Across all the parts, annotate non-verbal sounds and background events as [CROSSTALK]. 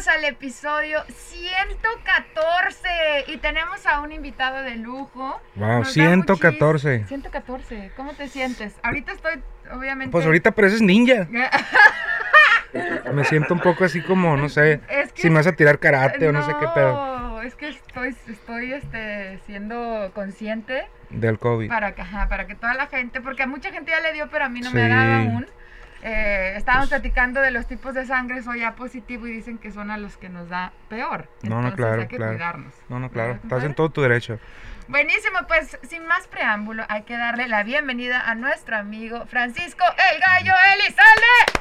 Bienvenidos al episodio 114 y tenemos a un invitado de lujo. Wow, Nos da 114. muchis- 114, ¿cómo te sientes? Ahorita estoy, obviamente... Pues ahorita pareces ninja. [LAUGHS] Me siento un poco así como, no sé, Es que- si me vas a tirar karate o no sé qué pedo No, es que estoy, estoy este, siendo consciente del COVID. para que, ajá, para que toda la gente, porque a mucha gente ya le dio, pero a mí no me ha dado aún. Eh, estábamos platicando de los tipos de sangre, soy A positivo y dicen que son a los que nos da peor. No, no, Entonces claro, hay que claro. cuidarnos. No, no, claro, ¿Verdad, estás en todo tu derecho. Buenísimo, pues sin más preámbulo, hay que darle la bienvenida a nuestro amigo Francisco El Gallo Elizalde.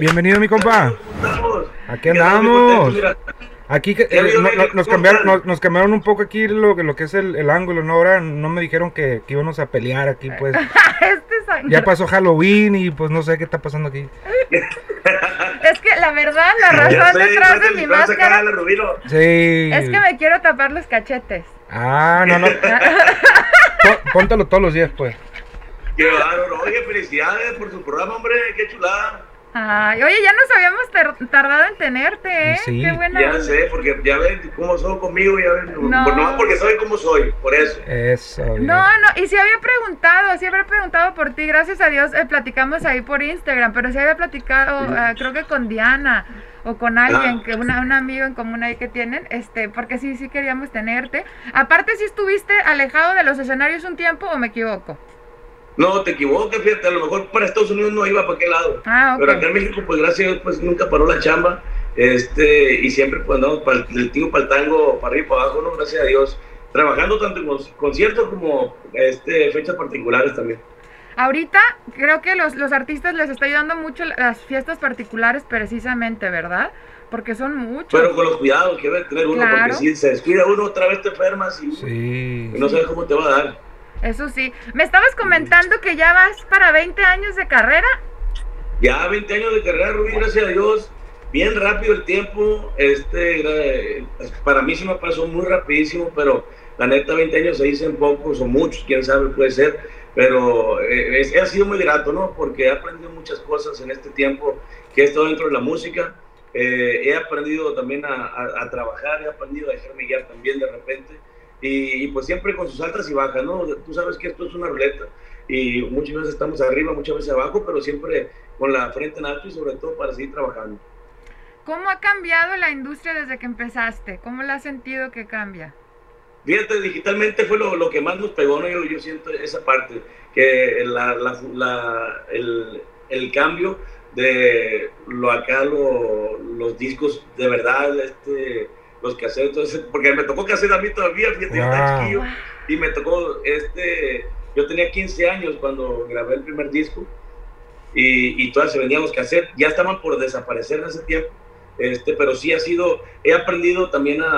Bienvenido, mi compa. Aquí andamos. Aquí eh, vio, no- eh, no- nos, ¿cómo cambiaron, están? nos, nos cambiaron un poco aquí lo, que- lo que es el, el ángulo, ¿no? Ahora no me dijeron que, que íbamos a pelear aquí, pues. [LAUGHS] este sangre. Ya pasó Halloween y pues no sé qué está pasando aquí. [LAUGHS] Es que la verdad, la razón sé, detrás de mi máscara. Sí. es que me quiero tapar los cachetes. Ah, no, no. [LAUGHS] Pó- Póntalo todos los días, pues. Qué bárbaro. Oye, felicidades por su programa, hombre. Qué chulada. Ay, oye, ya nos habíamos tar- tardado en tenerte, ¿eh? Sí. Qué buena. Ya sé, porque ya ven cómo son conmigo. Ya ven. No. No porque soy como soy, por eso. Eso. bien. No, no, y si había preguntado, si había preguntado por ti, gracias a Dios eh, platicamos ahí por Instagram, pero si había platicado, eh, creo que con Diana o con alguien, Ah. que una, un amigo en común ahí que tienen, este, porque sí, sí queríamos tenerte. Aparte, si estuviste alejado de los escenarios un tiempo o me equivoco. No, te equivocas, fíjate. A lo mejor para Estados Unidos no iba para qué lado. Ah. Pero acá en México, pues gracias a Dios, pues nunca paró la chamba. Este, y siempre, pues no, para el, el tingo para el tango, para arriba y para abajo, no, gracias a Dios. Trabajando tanto en los conciertos como este, fechas particulares también. Ahorita creo que los, los artistas les está ayudando mucho las fiestas particulares precisamente, ¿verdad? Porque son muchos. Pero con los cuidados que debe tener uno, Claro. porque si se descuida uno, otra vez te enfermas y Sí. no sabes cómo te va a dar. Eso sí. Me estabas comentando que ya vas para 20 años de carrera. Ya 20 años de carrera, Rubí, gracias a Dios. Bien rápido el tiempo. Este, gra- para mí sí me pasó muy rapidísimo, pero la neta 20 años se dicen pocos o muchos, quién sabe, puede ser. Pero eh, ha sido muy grato, ¿no? Porque he aprendido muchas cosas en este tiempo que he estado dentro de la música. Eh, he aprendido también a trabajar, he aprendido a dejarme guiar también de repente. Y, y pues siempre con sus altas y bajas, ¿no? Tú sabes que esto es una ruleta y muchas veces estamos arriba, muchas veces abajo, pero siempre con la frente en alto y sobre todo para seguir trabajando. ¿Cómo ha cambiado la industria desde que empezaste? ¿Cómo la has sentido que cambia? Fíjate, digitalmente fue lo, lo que más nos pegó, ¿no? Yo, yo siento esa parte, que la, la- la- el, el cambio de lo acá, lo- los discos de verdad, este, los cassettes, entonces, porque me tocó cassette a mí todavía, fíjate, yo estaba Wow. chiquillo, y me tocó, este, yo tenía 15 años cuando grabé el primer disco, y, y todavía se vendían los cassettes, ya estaban por desaparecer en ese tiempo, este, pero sí ha sido, he aprendido también a,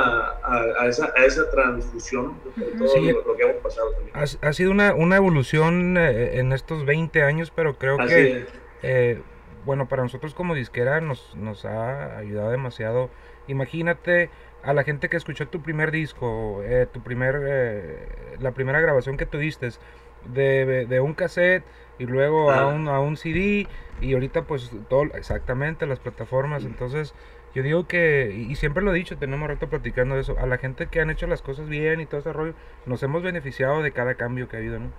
a- a esa, a esa transfusión de todo Sí. lo, lo que hemos pasado también. Ha, ha sido una, una evolución eh, en estos 20 años, pero creo Así que, eh, bueno, para nosotros como disquera nos, nos ha ayudado demasiado. Imagínate a la gente que escuchó tu primer disco, eh, tu primer, eh, la primera grabación que tuviste de, de un cassette y luego a un, a un CD y ahorita pues todo, exactamente las plataformas. Entonces yo digo que, y y siempre lo he dicho, tenemos rato platicando de eso, a la gente que han hecho las cosas bien y todo ese rollo, nos hemos beneficiado de cada cambio que ha habido, ¿no?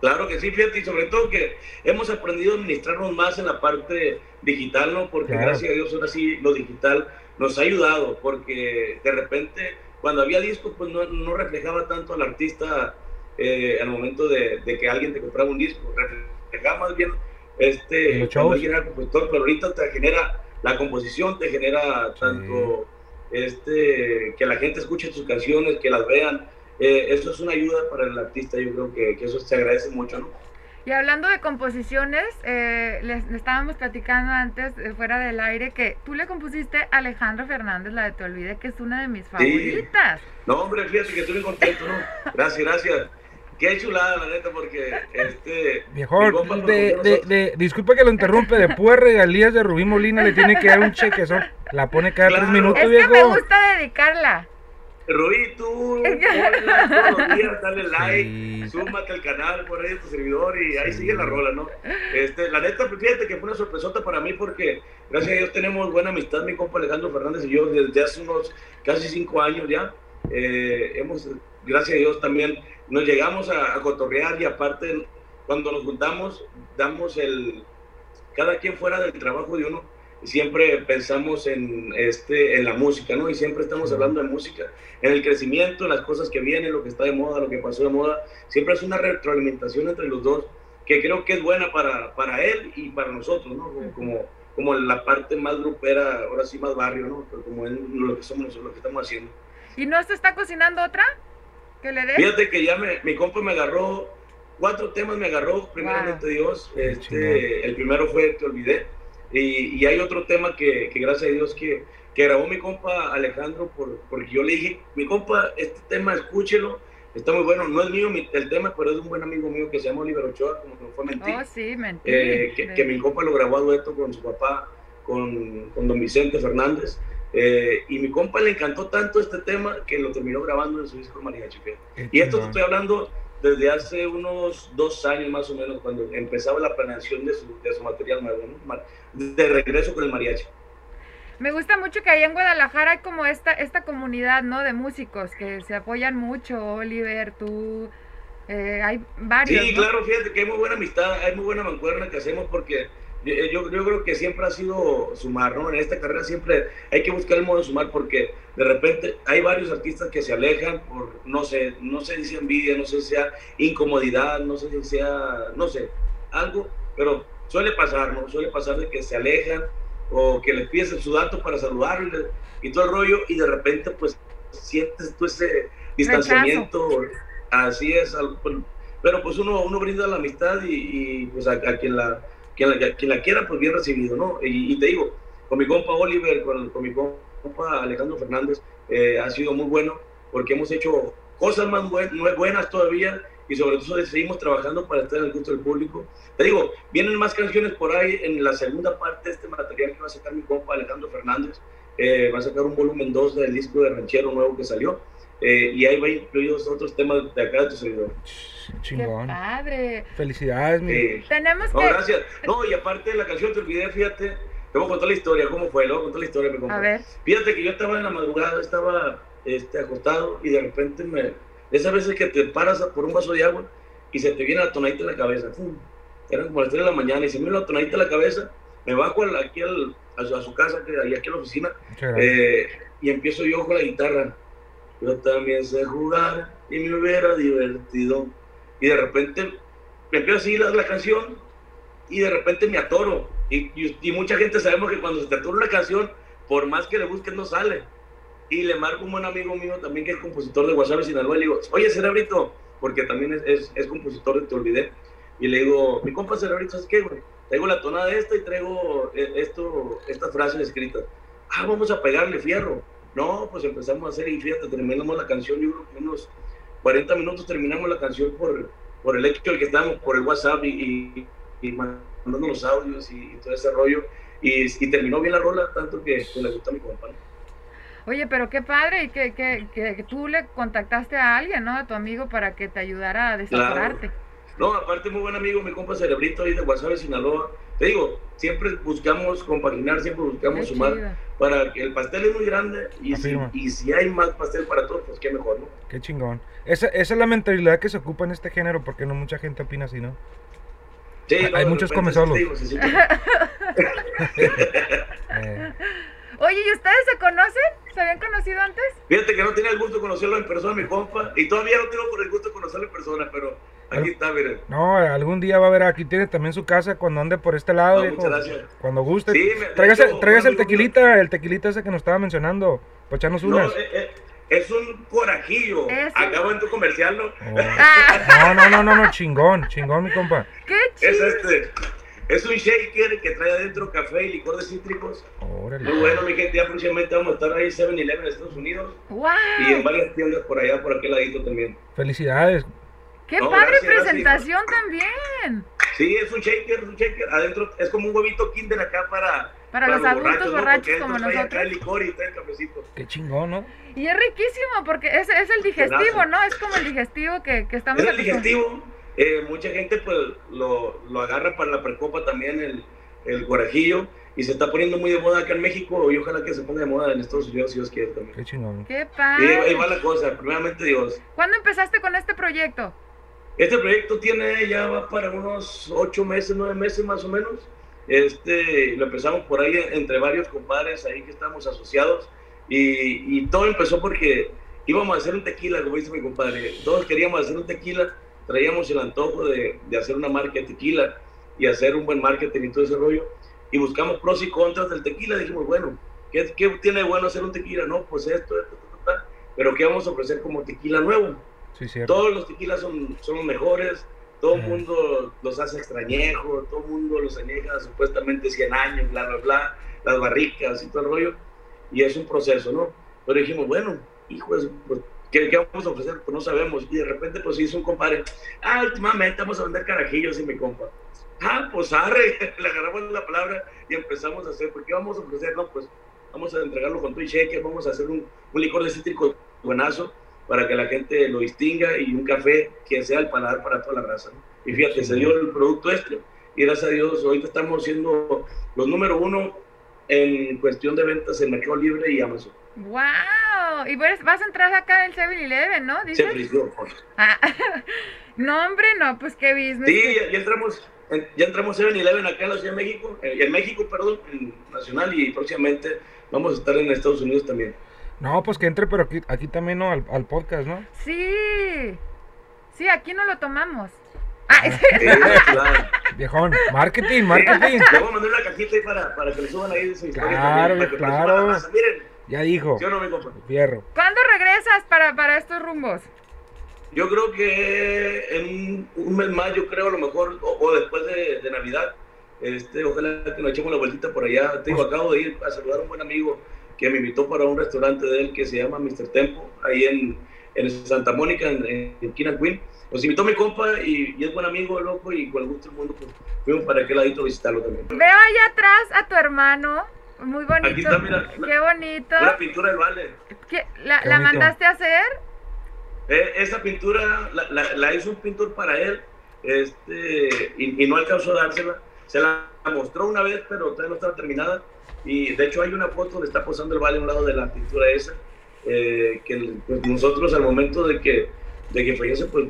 Claro que sí, fíjate, y sobre todo que hemos aprendido a administrarnos más en la parte digital, ¿no? Porque Claro. gracias a Dios ahora sí lo digital nos ha ayudado, porque de repente cuando había discos pues no, no reflejaba tanto al artista eh, al momento de, de que alguien te compraba un disco, reflejaba más bien este, cuando shows. alguien era compositor, pero ahorita te genera la composición, te genera tanto este, que la gente escuche tus canciones, que las vean, eh, eso es una ayuda para el artista, yo creo que, que eso se agradece mucho, ¿no? Y hablando de composiciones, eh, les, les estábamos platicando antes, eh, fuera del aire, que tú le compusiste a Alejandro Fernández, la de Te Olvide, que es una de mis favoritas. No, hombre, fíjate que estoy muy contento, ¿no? Gracias, gracias. Qué chulada, la neta, porque este. Compa de, de, de, disculpa que lo interrumpe, de puras regalías de Rubí Molina le tiene que dar un cheque, son, la pone cada tres minutos, Es que viejo. me gusta dedicarla. Rubí, [LAUGHS] tú todos los días, dale like, Sí. súmate al canal, por ahí tu servidor y ahí Sí. sigue la rola, ¿no? Este, la neta, fíjate que fue una sorpresota para mí porque gracias a Dios tenemos buena amistad, mi compa Alejandro Fernández y yo, desde hace unos casi cinco años ya. Eh, hemos, gracias a Dios también, nos llegamos a, a cotorrear y aparte, cuando nos juntamos, damos el, cada quien fuera del trabajo de uno, siempre pensamos en, este, en la música, ¿no? Y siempre estamos hablando de música, en el crecimiento, en las cosas que vienen, lo que está de moda, lo que pasó de moda. Siempre es una retroalimentación entre los dos, que creo que es buena para, para él y para nosotros, ¿no? Como, como, la parte más grupera, ahora sí más barrio, ¿no? Pero como es lo que somos nosotros, lo que estamos haciendo. ¿Y no se está cocinando otra? ¿Que le des? Fíjate que ya me, mi compa me agarró, cuatro temas me agarró, primeramente Dios. chingón. Este, el primero fue Te Olvidé. Y, y hay otro tema que, que gracias a Dios que, que grabó mi compa Alejandro, por, porque yo le dije, mi compa, este tema escúchelo, está muy bueno. No es mío mi- el tema, pero es de un buen amigo mío que se llama Oliver Ochoa, como que no fue mentir. Oh, sí, mentí. Eh, que, que mi compa lo grabó a dueto con su papá, con, con don Vicente Fernández. Eh, y mi compa le encantó tanto este tema que lo terminó grabando en su disco fíjate. Qué Y esto te estoy hablando desde hace unos dos años más o menos, cuando empezaba la planeación de su, de su material nuevo, ¿no? De regreso con el mariachi. Me gusta mucho que allá en Guadalajara hay como esta, esta comunidad, ¿no? De músicos que se apoyan mucho. Oliver, tú, eh, hay varios. Sí, ¿no? claro, fíjate que hay muy buena amistad, hay muy buena mancuerna que hacemos porque yo, yo, yo creo que siempre ha sido sumar, ¿no? En esta carrera siempre hay que buscar el modo de sumar porque de repente hay varios artistas que se alejan por, no sé, no sé si sea envidia, no sé si sea incomodidad, no sé si sea, no sé, algo, pero suele pasar, ¿no? Suele pasar de que se alejan o que les pides su dato para saludarles y todo el rollo y de repente pues sientes tú ese distanciamiento, así es, pero pues uno, uno brinda la amistad y, y, pues a, a quien, la, quien, la, quien la quiera pues bien recibido, ¿no? Y, y te digo, con mi compa Oliver, con, con mi compa Alejandro Fernández, eh, ha sido muy bueno porque hemos hecho cosas más buen- buenas todavía y sobre todo seguimos trabajando para estar en el gusto del público. Te digo, vienen más canciones por ahí en la segunda parte de este material que va a sacar mi compa Alejandro Fernández. Eh, va a sacar un volumen 2 del disco de Ranchero nuevo que salió. Eh, y ahí va incluidos otros temas de acá de tu servidor. Qué Chingón. padre. Felicidades, mi. Eh, Tenemos no, que... gracias. No, y aparte de la canción, te olvidé, fíjate. Te voy a contar la historia, cómo fue, le voy a contar la historia, compa. A ver. Fíjate que yo estaba en la madrugada, estaba este, acostado y de repente me. Esas veces que te paras por un vaso de agua y se te viene la tonadita en la cabeza. ¡fum! Eran como las 3 de la mañana y se me vino la tonadita en la cabeza. Me bajo al- aquí al- a, su, a su casa, que ahí aquí a la oficina, eh, y empiezo yo con la guitarra. Yo también sé jugar y me hubiera divertido. Y de repente me empiezo a seguir la, canción y de repente me atoro. Y, y- mucha gente sabemos que cuando se te atora una canción, por más que le busques, no sale. Y le marco un buen amigo mío también que es compositor de Guasave Sinaloa. Y le digo, oye, Cerebrito, porque también es, es, es compositor de Te Olvidé. Y le digo, mi compa Cerebrito, ¿sabes qué, güey? Traigo la tonada de esta y traigo eh, esto, esta frase escrita. Ah, vamos a pegarle fierro. No, pues empezamos a hacer y fíjate, terminamos la canción, yo creo que unos 40 minutos terminamos la canción por, por el hecho de que estábamos por el WhatsApp y, y, y mandando los audios y, todo ese rollo. Y, y terminó bien la rola, tanto que, que le gusta a mi compa. ¿no? Oye, pero qué padre y que, que, que, tú le contactaste a alguien, ¿no? A tu amigo para que te ayudara a desatorarte. No, aparte muy buen amigo, mi compa Cerebrito ahí de Guasave, Sinaloa. Te digo, siempre buscamos compaginar, siempre buscamos Qué sumar chido. para que el pastel es muy grande y si, y si hay más pastel para todos, pues qué mejor, ¿no? Qué chingón. Esa, esa es la mentalidad que se ocupa en este género, porque no mucha gente opina así, ¿no? Sí, Hay- no, hay muchos repente, comesolos. sí, Eh, [LAUGHS] Oye, ¿y ustedes se conocen? ¿Se habían conocido antes? Fíjate que no tenía el gusto de conocerlo en persona, mi compa, y todavía no tengo por el gusto de conocerlo en persona, pero aquí está, miren. no, algún día va a haber, aquí tiene también su casa cuando ande por este lado, No, viejo. muchas gracias. Cuando guste. Sí, me- de tráigase, hecho, tráigase el tequilita, el tequilita ese que nos estaba mencionando. Pues echarnos No, unas. eh, eh, es un corajillo. Es un- Acabo en tu comercial, ¿no? Oh. Ah, No, no, no, no, no, chingón, chingón, mi compa. ¡Qué Es chido! este. Es un shaker que trae adentro café y licor de cítricos. Órale. Muy bueno, mi gente. Ya próximamente vamos a estar ahí en 7-Eleven en Estados Unidos y en varias tiendas por allá, por aquel ladito también. Felicidades. ¡Qué No, padre gracias, gracias. presentación también! Sí, es un shaker, es un shaker. Adentro es como un huevito kinder acá para... Para los adultos ¿no? borrachos Porque como trae- nosotros. Trae licor y trae el cafecito. Qué chingón, ¿no? Y es riquísimo porque es, es el digestivo, ¿no? Es como el digestivo que, que estamos Es el digestivo. Eh, mucha gente pues lo, lo agarra para la precopa también, el, el guarajillo. Y se está poniendo muy de moda acá en México y ojalá que se ponga de moda en Estados Unidos si Dios quiere también. Qué chingón. ¡Qué Y ahí padre! va la cosa, primeramente Dios. ¿Cuándo empezaste con este proyecto? Este proyecto tiene ya va para unos ocho meses, nueve meses más o menos. Este, lo empezamos por ahí entre varios compadres ahí que estamos asociados y, y todo empezó porque íbamos a hacer un tequila, como dice mi compadre. Todos queríamos hacer un tequila, traíamos el antojo de, de hacer una marca de tequila y hacer un buen marketing y todo ese rollo. Y buscamos pros y contras del tequila. Dijimos, bueno, ¿qué, qué tiene de bueno hacer un tequila? No, pues esto, esto, esto, esto, pero ¿qué vamos a ofrecer como tequila nuevo? Sí, cierto. Todos los tequilas son, son los mejores, todo el mundo los hace extrañejos, todo el mundo los añeja supuestamente 100 años, bla, bla, bla, las barricas y todo el rollo, y es un proceso, ¿no? Pero dijimos, bueno, hijos, pues, ¿qué, qué vamos a ofrecer? Pues no sabemos, y de repente pues hizo un compadre, ah, últimamente vamos a vender carajillos y mi compa. Ah, pues arre, [LAUGHS] le agarramos la palabra y empezamos a hacer, ¿por qué vamos a ofrecer? No, pues vamos a entregarlo con tu y shaker, vamos a hacer un, un licor de cítrico buenazo para que la gente lo distinga y un café que sea el paladar para toda la raza. Y fíjate, se dio el producto este y gracias a Dios ahorita estamos siendo los número uno en cuestión de ventas en Mercado Libre y Amazon. ¡Wow! Y vas vas a entrar acá en el 7-Eleven, ¿no? Se ¿Dices? frició. Ah, [LAUGHS] no, hombre, no, pues qué business. Sí, ya, ya entramos, en- ya entramos 7-Eleven acá en la Ciudad de México, eh, en México, perdón, en Nacional y próximamente vamos a estar en Estados Unidos también. No, pues que entre, pero aquí, aquí también, ¿no? Al, al podcast, ¿no? Sí. Sí, aquí no lo tomamos. Ah, Eh, claro. Viejón, marketing, marketing. [LAUGHS] Le voy a mandar una cajita ahí para, para que le suban ahí su historia Claro, también, para que claro. Miren, Ya dijo. ¿sí o no, mi compa? Fierro. ¿Cuándo regresas para, para estos rumbos? Yo creo que en un, un mes más, yo creo a lo mejor, o, o después de, de Navidad, este, ojalá que nos echemos la vueltita por allá. Te digo, acabo de ir a saludar a un buen amigo que me invitó para un restaurante de él que se llama Mr. Tempo, ahí en, en Santa Mónica, en, en and Queen. Nos invitó mi compa y, y es buen amigo, loco, y con el gusto del mundo, pues fuimos para aquel ladito a visitarlo también. Veo allá atrás a tu hermano. Muy bonito. Aquí está, mira, Qué bonito. Una pintura del Vale. ¿Qué- ¿La, Qué la mandaste a hacer? Eh, esa pintura la, la- la hizo un pintor para él este, y, y no alcanzó a dársela. Se la mostró una vez, pero todavía no estaba terminada. Y de hecho hay una foto donde está posando el vale a un lado de la pintura esa. eh, que pues, nosotros al momento de que, de que fallece, pues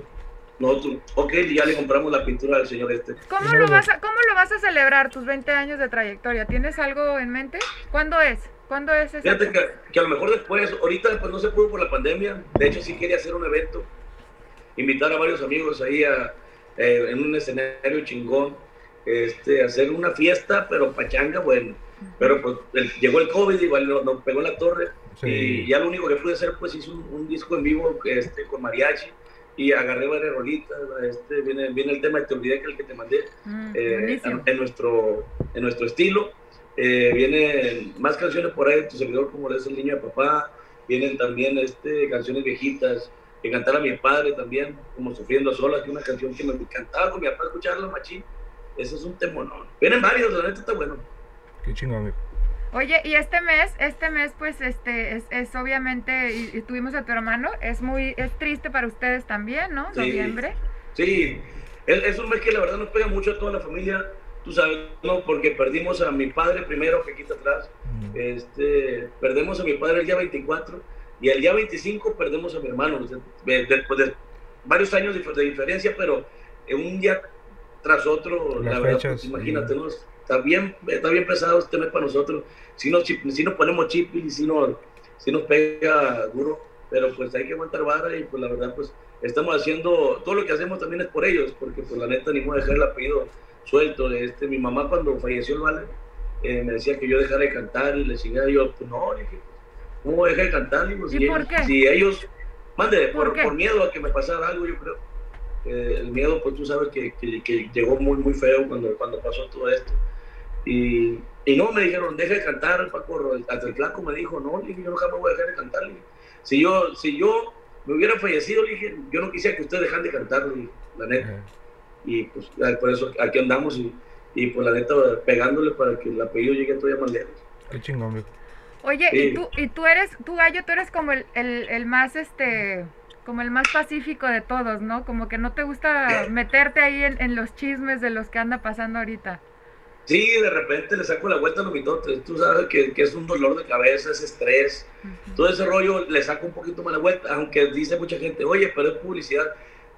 nosotros, ok, ya le compramos la pintura al señor este. ¿Cómo lo, vas a, ¿Cómo lo vas a celebrar tus 20 años de trayectoria? ¿Tienes algo en mente? ¿Cuándo es? ¿Cuándo es ese? Fíjate que, que a lo mejor después, ahorita pues no se pudo por la pandemia, de hecho sí quería hacer un evento, invitar a varios amigos ahí a, eh, en un escenario chingón, este, hacer una fiesta, pero pachanga, bueno, pero pues el- llegó el COVID, igual nos, nos pegó en la torre, Sí. y ya lo único que pude hacer pues hice un, un disco en vivo este, con mariachi, y agarré varias rolitas, este, viene, viene el tema de Te Olvidé, que es el que te mandé, Mm, eh, en, en nuestro, en nuestro estilo. Eh, vienen más canciones por ahí de tu servidor, como es El Niño de Papá. Vienen también este, canciones viejitas. Que cantar a mi padre también, como Sufriendo Sola, que es una canción que me encantaba con mi papá escucharla, machín. Ese es un temón. Vienen varios, la neta está bueno. Qué chingón, viejo. Oye, y este mes, este mes pues este es, es obviamente, y, y tuvimos a tu hermano, es muy, es triste para ustedes también, ¿no? Sí. Noviembre. Sí, es, es un mes que la verdad nos pega mucho a toda la familia. Tú sabes, ¿no? Porque perdimos a mi padre primero, que aquí está atrás. Mm. Este, perdemos a mi padre el día 24 y el día 25 perdemos a mi hermano. o sea, de- después de varios años de, de diferencia, pero en un día tras otro, Las la verdad, fechas, pues, imagínate. ¿no? está, bien, está bien pesado este mes para nosotros. Si nos, chip- si nos ponemos chip y si nos, si nos pega duro, pero pues hay que aguantar vara y pues la verdad, pues estamos haciendo, todo lo que hacemos también es por ellos, porque pues la neta ni modo de dejar el apellido suelto. Este, mi mamá cuando falleció el Vale, eh, me decía que yo dejara de cantar y le decía yo, pues no, dije, ¿cómo voy a dejar de cantar? Digo, ¿Y si por ellos- qué? Si ellos, mande, ¿Por por, qué? por miedo a que me pasara algo, yo creo. Eh, el miedo, pues tú sabes que, que- que llegó muy, muy feo cuando, cuando pasó todo esto. Y, y no, me dijeron, deja de cantar, Paco, hasta el flaco me dijo, no, yo jamás voy a dejar de cantar. Si yo, si yo me hubiera fallecido, le dije, yo no quisiera que ustedes dejan de cantar, la neta. Y pues por eso aquí andamos y, y pues la neta pegándole para que el apellido llegue todavía más lejos. Qué chingón, Oye, y tú, y tú eres, tú gallo, tú eres como el, el, el más este como el más pacífico de todos, ¿no? Como que no te gusta [LAUGHS] meterte ahí en, en, los chismes de los que anda pasando ahorita. Sí, de repente le saco la vuelta a los mitotes. Tú sabes que, que, es un dolor de cabeza, es estrés. Todo ese rollo le saco un poquito más la vuelta, aunque dice mucha gente, oye, pero es publicidad.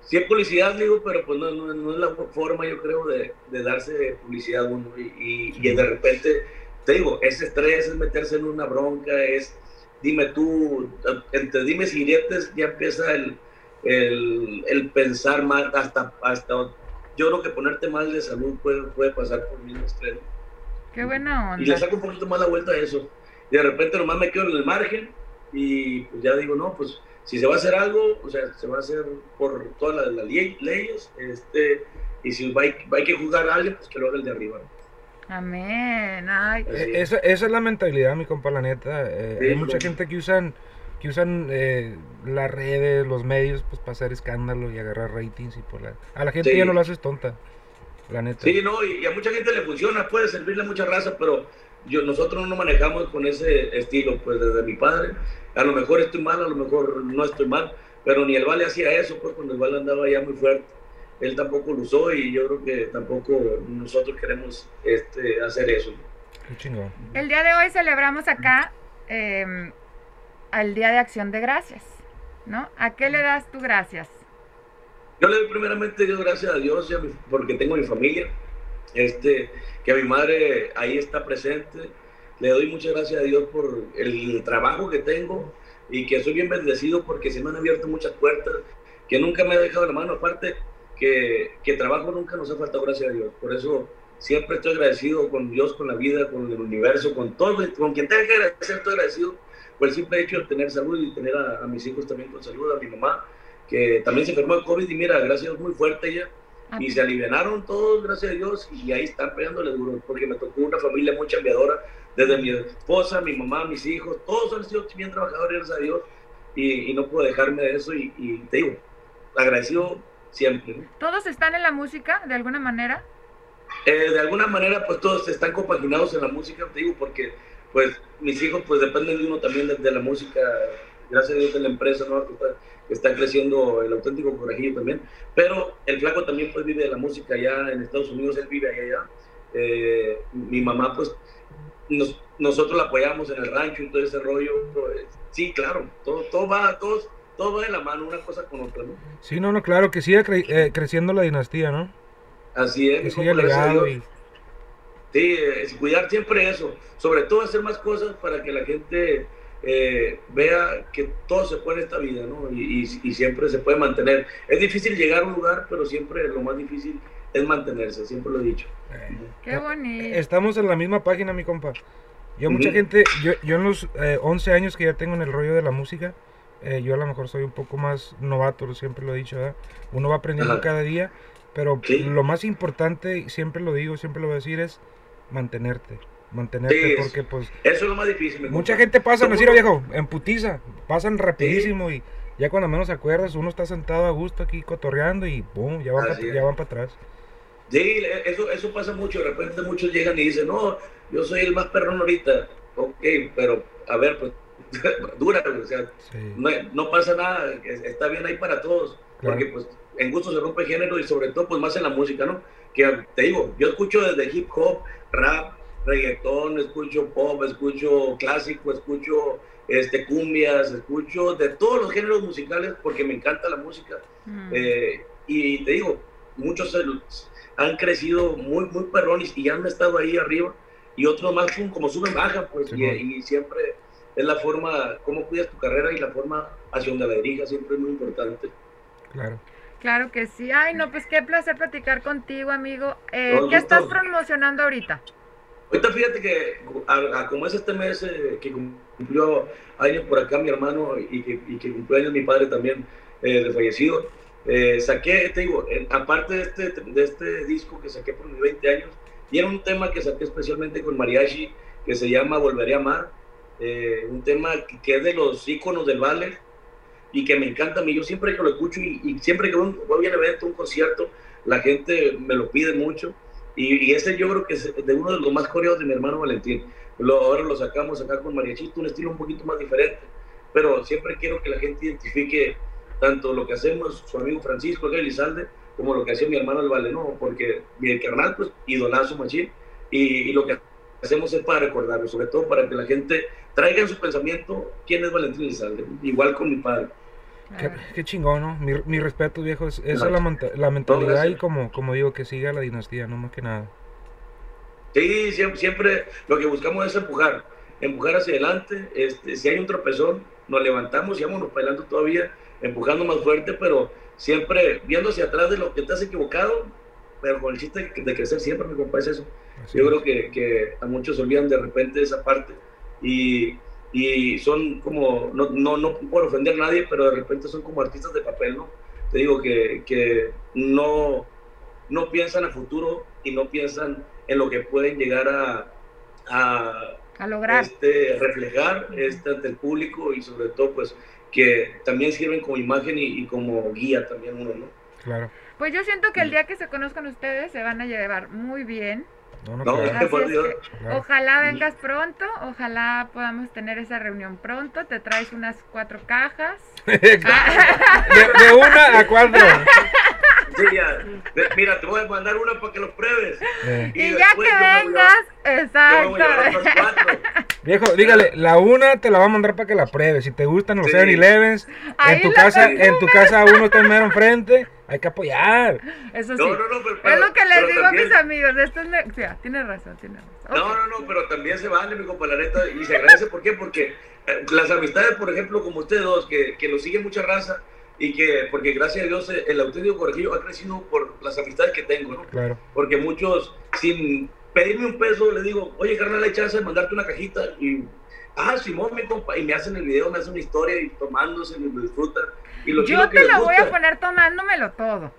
Sí es publicidad, digo, pero pues no, no, no es la forma, yo creo, de, de darse publicidad uno. Y, y, de repente, te digo, ese estrés, es meterse en una bronca, es dime tú, entre dime si diretes ya empieza el, el, el, pensar más, hasta, hasta yo creo que ponerte mal de salud puede, puede pasar por mi estrés. Qué buena onda. Y le saco un poquito más la vuelta a eso. Y de repente nomás me quedo en el margen y pues ya digo, no, pues si se va a hacer algo, o sea, se va a hacer por todas las, las leyes, este, y si va, hay que juzgar a alguien, pues que lo haga el de arriba. Amén. Ay. Eh, esa, esa, es la mentalidad, mi compa, la neta. Eh, hay mucha gente que usan que usan eh, las redes, los medios, pues para hacer escándalo y agarrar ratings y por la... A la gente ya no lo haces tonta, la neta. Sí, no, y, a mucha gente le funciona, puede servirle a mucha raza, pero yo, nosotros no manejamos con ese estilo, pues desde mi padre. A lo mejor estoy mal, a lo mejor no estoy mal, pero ni el Vale hacía eso, pues cuando el Vale andaba ya muy fuerte él tampoco lo usó y yo creo que tampoco nosotros queremos este, hacer eso. El día de hoy celebramos acá eh, el Día de Acción de Gracias, ¿no? ¿A qué le das tu gracias? Yo le doy primeramente gracias a Dios porque tengo mi familia, este, que mi madre ahí está presente. Le doy muchas gracias a Dios por el trabajo que tengo y que soy bien bendecido porque se me han abierto muchas puertas, que nunca me ha dejado la mano. Aparte, que, trabajo nunca nos ha faltado, gracias a Dios. Por eso siempre estoy agradecido con Dios, con la vida, con el universo, con todo, con quien tenga que agradecer, estoy agradecido por el simple hecho de tener salud y tener a, mis hijos también con salud, a mi mamá, que también se enfermó de COVID y mira, gracias a Dios, muy fuerte ella. Y se alivianaron todos, gracias a Dios, y ahí están pegándole duro, porque me tocó una familia muy chambeadora, desde mi esposa, mi mamá, mis hijos, todos han sido bien trabajadores, gracias a Dios, y, no puedo dejarme de eso, y, y te digo, agradecido siempre. ¿Todos están en la música de alguna manera? Eh, de alguna manera, pues todos están compaginados en la música, te digo, porque pues mis hijos pues dependen de uno también de, la música, gracias a Dios de la empresa, ¿no? Que está, creciendo el auténtico corregillo también, pero el flaco también pues vive de la música allá en Estados Unidos, él vive allá, eh, mi mamá pues nosotros la apoyamos en el rancho y todo ese rollo, pues, sí, claro, todo, todo va, todos todo va de la mano una cosa con otra, ¿no? Sí, no, no, claro, que siga eh, creciendo la dinastía, ¿no? Así es. Que siga legado y... Sí, cuidar siempre eso, sobre todo hacer más cosas para que la gente eh, vea que todo se puede en esta vida, ¿no? Y, y, siempre se puede mantener. Es difícil llegar a un lugar, pero siempre lo más difícil es mantenerse, siempre lo he dicho. Qué bonito. Estamos en la misma página, mi compa. Yo, mucha gente, yo, yo en los 11 eh, años que ya tengo en el rollo de la música, eh, yo a lo mejor soy un poco más novato, siempre lo he dicho, uno va aprendiendo cada día, pero lo más importante, siempre lo digo, siempre lo voy a decir, es mantenerte. Mantenerte, porque pues... Eso es lo más difícil. Mucha gente pasa, me decía viejo, en putiza, pasan rapidísimo y ya cuando menos acuerdas, uno está sentado a gusto aquí cotorreando y boom, ya van, para, ya van para atrás. Sí, eso, eso pasa mucho, de repente muchos llegan y dicen, no, yo soy el más perrón ahorita. Ok, pero a ver, pues [LAUGHS] dura, o sea, no, pasa nada, está bien ahí para todos, porque pues en gusto se rompe género y sobre todo pues más en la música, ¿no? Que te digo, yo escucho desde hip hop, rap, reggaetón, escucho pop, escucho clásico, escucho este cumbias, escucho de todos los géneros musicales porque me encanta la música. Mm. Eh, y te digo, muchos han crecido muy, muy perrones y han estado ahí arriba y otros más como suben, bajan, pues, y, siempre es la forma, cómo cuidas tu carrera y la forma hacia donde la dirijas siempre es muy importante. Claro. Claro que sí. Ay, no, pues qué placer platicar contigo, amigo. Eh, ¿Qué estás promocionando ahorita? Ahorita fíjate que, como es este mes eh, que cumplió años por acá mi hermano y que, y que cumplió años mi padre también, eh, de fallecido, eh, saqué, te digo, aparte de este, de este disco que saqué por mis 20 años, y era un tema que saqué especialmente con Mariachi, que se llama Volveré a Amar, eh, un tema que es de los íconos del ballet, y que me encanta a mí. Yo siempre que lo escucho y, siempre que voy a un evento, un concierto, la gente me lo pide mucho. Y, y este yo creo que es de uno de los más coreados de mi hermano Valentín. Lo, ahora lo sacamos acá con Mariachito, un estilo un poquito más diferente. Pero siempre quiero que la gente identifique tanto lo que hacemos, su amigo Francisco Elizalde, como lo que hacía mi hermano el Valeno, porque mi carnal, pues, idolazo machín. Y, y lo que hacemos es para recordarlo, sobre todo para que la gente traiga en su pensamiento quién es Valentín Elizalde, igual con mi padre. Qué, chingón, ¿no? Mi, mi respeto, viejo. Es, esa es la, la mentalidad y como, como digo, que siga la dinastía, no más que nada. Sí, siempre, siempre lo que buscamos es empujar, empujar hacia adelante. Este, si hay un tropezón, nos levantamos y vámonos bailando todavía, empujando más fuerte, pero siempre viendo hacia atrás de lo que te has equivocado, pero con el chiste de crecer siempre, me compa, es eso. Yo creo que, que, a muchos olvidan de repente esa parte y, y son como, no, no, no por ofender a nadie, pero de repente son como artistas de papel, ¿no? Te digo que, que no, no piensan a futuro y no piensan en lo que pueden llegar a, a, lograr. Este, reflejar este, ante el público y sobre todo pues que también sirven como imagen y, y como guía también uno, ¿no? Claro. Pues yo siento que el día que se conozcan ustedes se van a llevar muy bien. No, no, no Ojalá vengas pronto, ojalá podamos tener esa reunión pronto. Te traes unas cuatro cajas. [LAUGHS] de, una a cuatro. [LAUGHS] Sí, ya. mira, te voy a mandar una para que lo pruebes. Eh. Y, ya que vengas, exacto. Viejo, dígale, la una te la va a mandar para que la pruebes. Si te gustan los 7-Elevens, en tu casa, en tu casa uno está mero enfrente hay que apoyar. Eso sí. es lo que les digo a mis amigos. Esto es tienes razón, tienes razón. No, no, no, pero también se vale, mi compa, la neta, y se agradece. ¿Por qué? Porque eh, las amistades, por ejemplo, como ustedes dos, que, que lo siguen mucha raza, y que, porque gracias a Dios eh, el auténtico corregillo ha crecido por las amistades que tengo, ¿no? Claro. Porque muchos, sin pedirme un peso, le digo, oye, carnal, hay chance de mandarte una cajita, y, ah, Simón, mi compa, y me hacen el video, me hacen una historia, y tomándose, y lo disfrutan. Yo te lo voy a poner tomándomelo todo.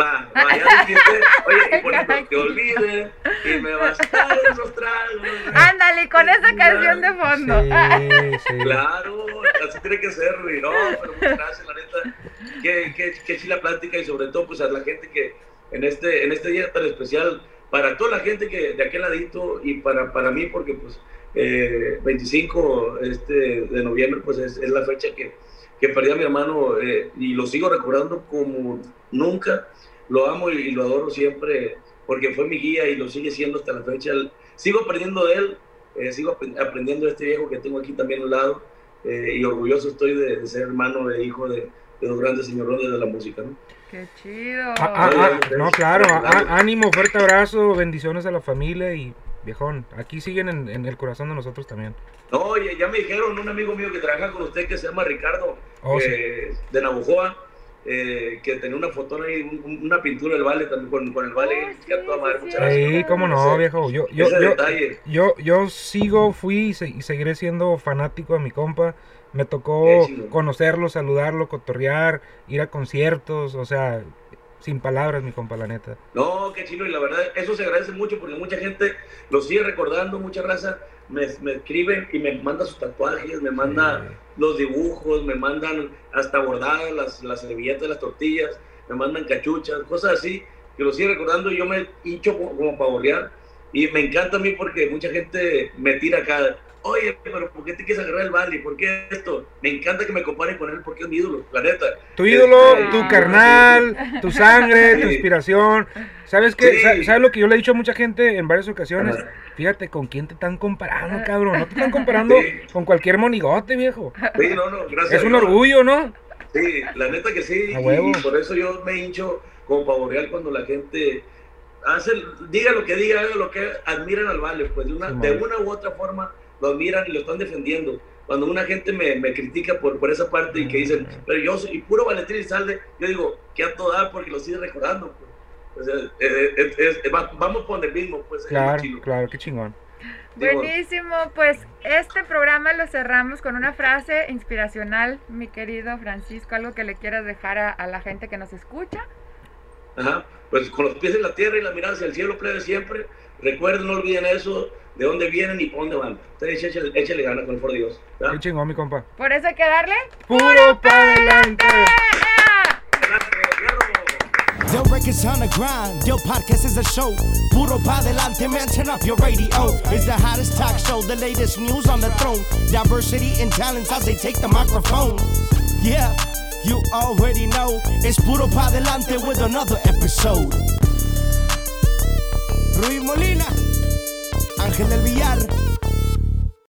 Va, va, ya dijiste, oye, y por ejemplo, te olvides y me vas a dar esos tragos. Ándale, con esa canción de fondo. Sí, sí. Claro, así tiene que ser, Rui. No, pero muchas gracias, la neta. Qué, qué, qué chila plática y sobre todo, pues a la gente que en este, en este día tan especial, para toda la gente que de aquel ladito y para, para mí, porque pues eh, 25 este, de noviembre, pues es, es la fecha que que perdí a mi hermano eh, y lo sigo recordando como nunca. Lo amo y, lo adoro siempre porque fue mi guía y lo sigue siendo hasta la fecha. Sigo aprendiendo de él, eh, sigo aprendiendo de este viejo que tengo aquí también al lado eh, y orgulloso estoy de, ser hermano e hijo de, de los grandes señorones de la música. ¿no? Qué chido. Ah, ah, ah, no, claro, ánimo, fuerte abrazo, bendiciones a la familia y viejón, aquí siguen en, el corazón de nosotros también. Oye, ya me dijeron un amigo mío que trabaja con usted que se llama Ricardo, oh, de Navajoa, eh, que tenía una foto ahí, una pintura del vale también con, el vale, oh, que a madre, muchas gracias. Sí, cómo no, viejo. Yo, yo, yo, yo, sigo, fui y, seguiré siendo fanático de mi compa. Me tocó conocerlo, saludarlo, cotorrear, ir a conciertos, o sea, sin palabras, mi compa, la neta. No, qué chino, y la verdad, eso se agradece mucho porque mucha gente lo sigue recordando, mucha raza me, me escribe y me manda sus tatuajes, me manda los dibujos, me mandan hasta bordadas las, las servilletas, las tortillas, me mandan cachuchas, cosas así, que lo sigue recordando y yo me hincho como, como para bolear. Y me encanta a mí porque mucha gente me tira acá oye, pero ¿por qué te quieres agarrar el Bali? ¿Por qué esto? Me encanta que me comparen con él porque es mi ídolo, la neta. Tu ídolo, este, tu carnal, tu sangre, tu inspiración. ¿Sabes qué? ¿Sabes lo que yo le he dicho a mucha gente en varias ocasiones? Fíjate, ¿con quién te están comparando, cabrón? No te están comparando con cualquier monigote, viejo. Sí, no, no, gracias. Es un orgullo, ¿no? Sí, la neta que sí. Y por eso yo me hincho como pavoreal cuando la gente hace, diga lo que diga, haga lo que admiran al Vale, pues de una, de una u otra forma lo admiran y lo están defendiendo. Cuando una gente me, me critica por, por esa parte y que dicen, pero yo soy puro Valentín y Salde, yo digo, que a todo dar porque lo sigue recordando. Pues. vamos por el mismo. Pues, claro, claro, qué chingón. Buenísimo, pues este programa lo cerramos con una frase inspiracional, mi querido Francisco, algo que le quieras dejar a, a la gente que nos escucha. Ajá. Pues con los pies en la tierra y la mirada hacia el cielo, plebe, siempre. Recuerden, no olviden eso, de dónde vienen y por dónde van. Ustedes échale, échale ganas con el por Dios. Qué chingón, mi compa. Por eso hay que darle. ¡Puro para adelante! Del records on the grind, Del podcast is a show. Puro pa delante, man, turn up your radio. It's the hottest talk show, the latest news on the throne. Diversity and talents as they take the microphone. Yeah, you already know. It's Puro pa delante with another episode. Ruiz Molina, Ángel del Villar.